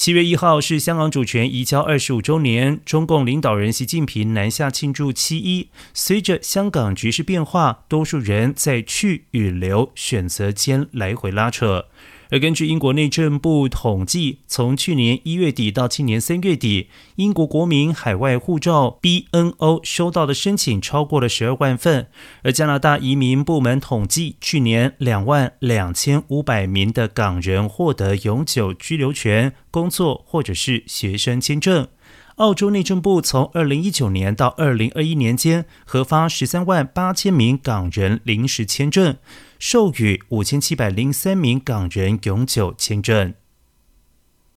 七月一号是香港主权移交二十五周年，中共领导人习近平南下庆祝七一。随着香港局势变化，多数人在去与留选择间来回拉扯。而根据英国内政部统计，从去年一月底到今年三月底，英国国民海外护照 （BNO） 收到的申请超过了十二万份。而加拿大移民部门统计，去年两万两千五百名的港人获得永久居留权、工作或者是学生签证。澳洲内政部从二零一九年到二零二一年间，核发十三万八千名港人临时签证。授予五千七百零三名港人永久签证。